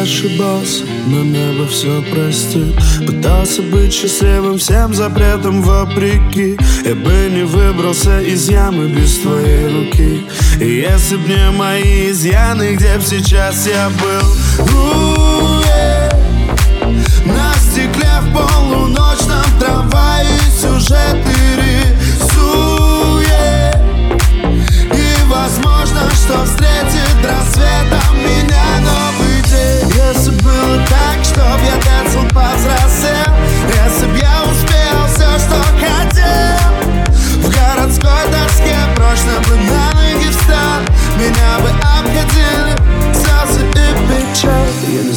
ошибался, но небо все простит. Пытался быть счастливым всем запретом вопреки. Я бы не выбрался из ямы без твоей руки. И если б не мои изъяны, где б сейчас я был? У,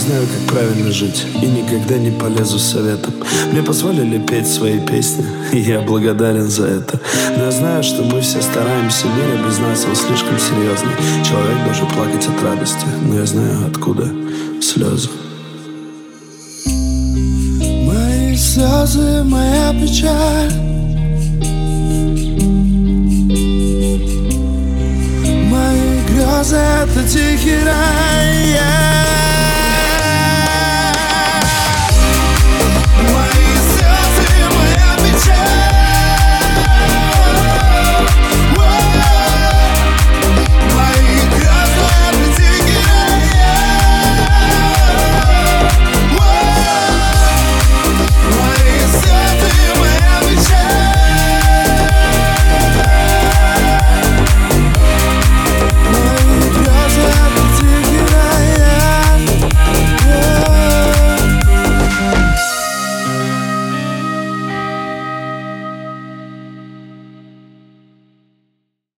знаю, как правильно жить И никогда не полезу советом. Мне позволили петь свои песни И я благодарен за это. Но я знаю, что мы все стараемся Мир без нас он слишком серьезный. Человек должен плакать от радости Но я знаю, откуда слезы. Мои слезы, моя печаль. Мои грезы — это тихий рай yeah.